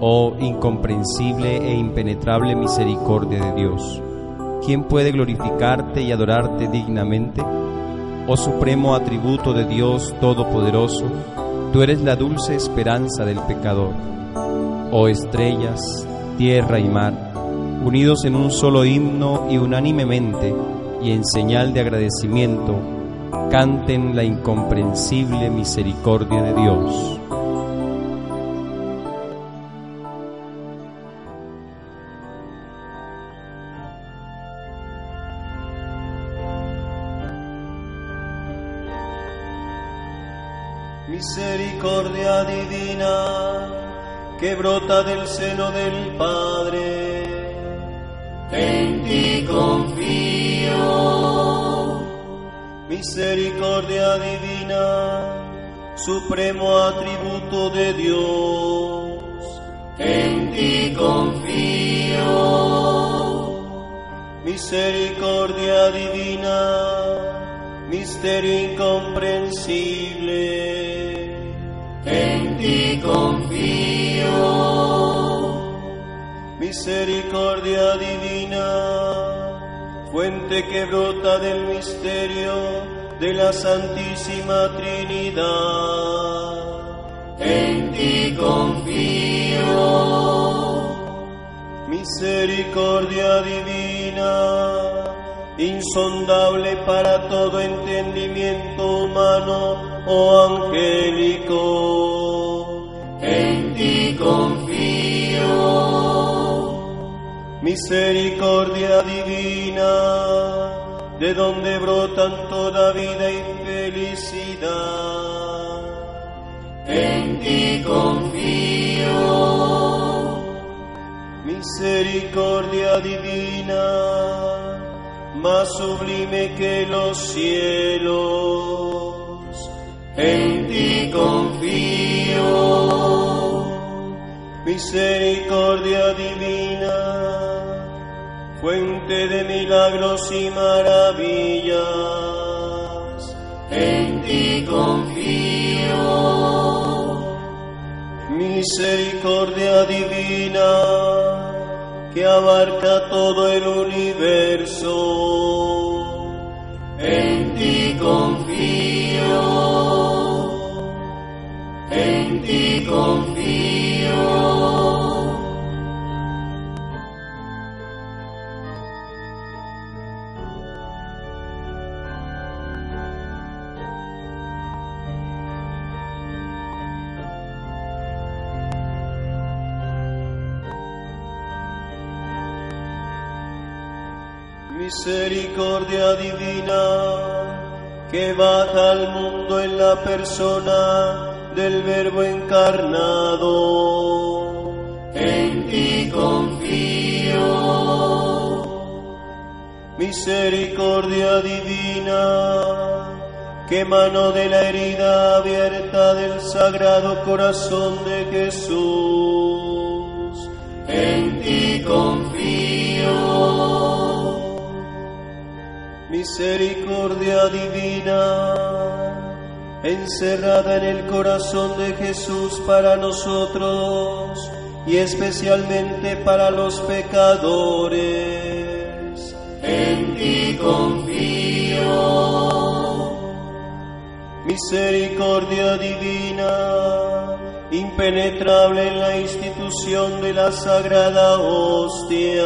Oh incomprensible e impenetrable misericordia de Dios, ¿quién puede glorificarte y adorarte dignamente? Oh supremo atributo de Dios Todopoderoso, tú eres la dulce esperanza del pecador. Oh estrellas, tierra y mar, unidos en un solo himno y unánimemente, y en señal de agradecimiento, canten la incomprensible misericordia de Dios. Misericordia divina que brota del seno del Padre. En ti confío. Misericordia divina, supremo atributo de Dios. En ti confío. Misericordia divina, misterio incomprensible. Misericordia divina, fuente que brota del misterio de la Santísima Trinidad. En ti confío. Misericordia divina, insondable para todo entendimiento humano o angélico. En ti confío. Misericordia divina, de donde brotan toda vida y felicidad. En ti confío. Misericordia divina, más sublime que los cielos. En ti confío. Misericordia divina, fuente de milagros y maravillas. En ti confío. Misericordia divina, que abarca todo el universo. Misericordia divina, que baja al mundo en la persona del Verbo encarnado. En ti confío. Misericordia divina, que mano de la herida abierta del Sagrado Corazón de Jesús. En ti confío. Misericordia divina, encerrada en el corazón de Jesús para nosotros y especialmente para los pecadores. En ti confío. Misericordia divina, impenetrable en la institución de la sagrada hostia.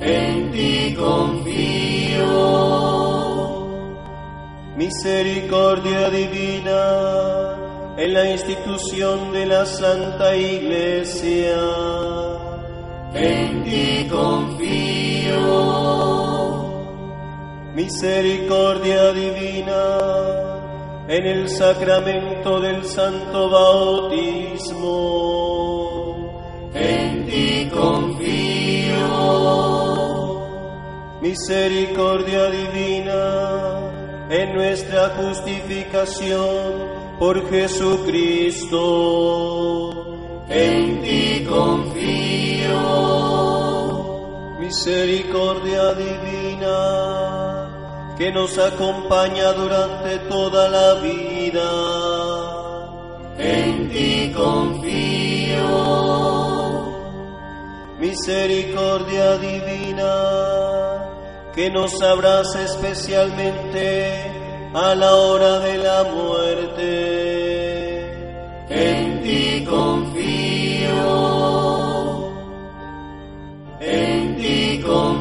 En ti confío. Misericordia divina en la institución de la Santa Iglesia. En ti confío. Misericordia divina en el sacramento del Santo Bautismo. En ti confío. Misericordia divina en nuestra justificación por Jesucristo. En ti confío. Misericordia divina que nos acompaña durante toda la vida. En ti confío. Misericordia divina que nos abraza especialmente a la hora de la muerte. En ti confío. En ti confío.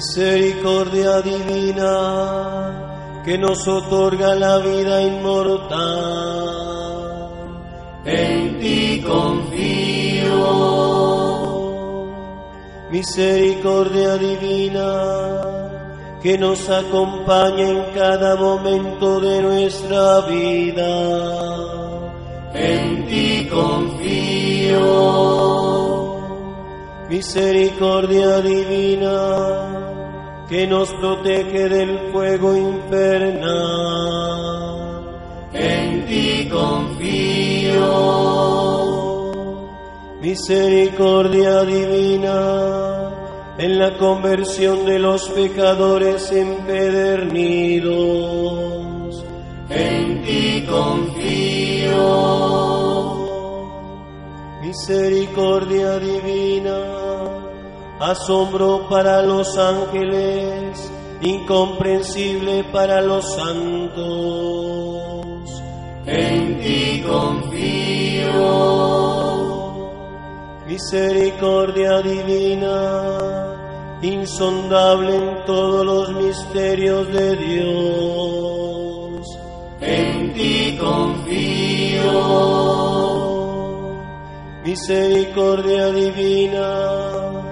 Misericordia divina que nos otorga la vida inmortal. En ti confío. Misericordia divina que nos acompaña en cada momento de nuestra vida. En ti confío. Misericordia divina que nos protege del fuego infernal. En ti confío. Misericordia divina en la conversión de los pecadores empedernidos. En ti confío. Misericordia divina, asombro para los ángeles, incomprensible para los santos. En ti confío. Misericordia divina, insondable en todos los misterios de Dios. En ti confío. Misericordia divina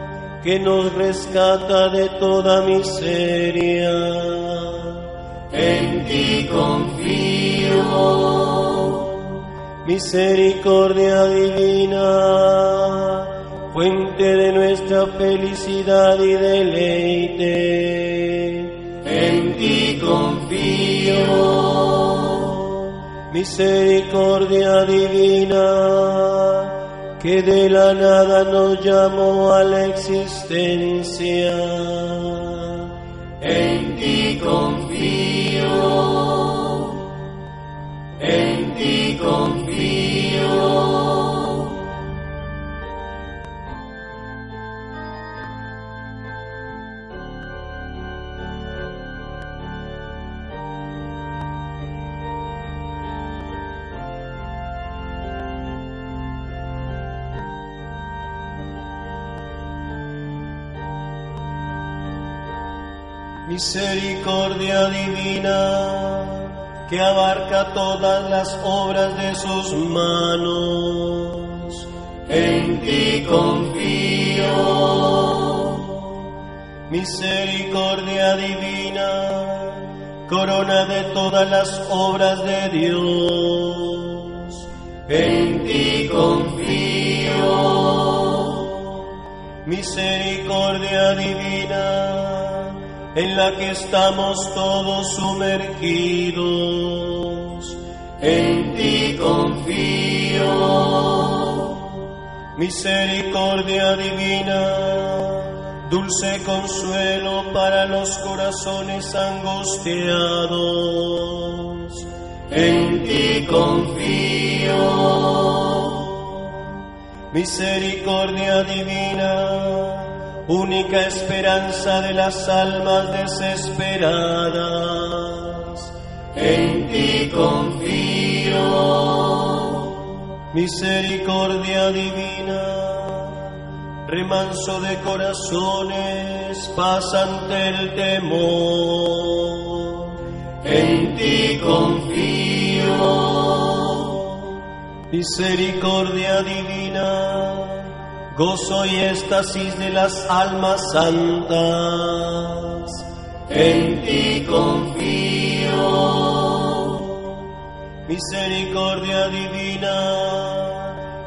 que nos rescata de toda miseria. En ti confío. Misericordia divina, fuente de nuestra felicidad y deleite. En ti confío. Misericordia divina, que de la nada nos llamó a la existencia. En ti confío. En ti confío. Misericordia divina que abarca todas las obras de sus manos. En ti confío. Misericordia divina, corona de todas las obras de Dios. En ti confío. Misericordia divina, en la que estamos todos sumergidos. En ti confío. Misericordia divina, dulce consuelo para los corazones angustiados. En ti confío. Misericordia divina, única esperanza de las almas desesperadas. En ti confío. Misericordia divina, remanso de corazones, paz ante el temor. En ti confío. Misericordia divina, gozo y éxtasis de las almas santas. En ti confío, misericordia divina,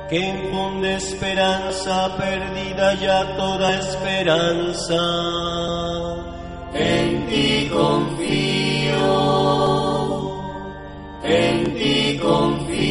que infunde esperanza perdida ya toda esperanza. En ti confío, en ti confío.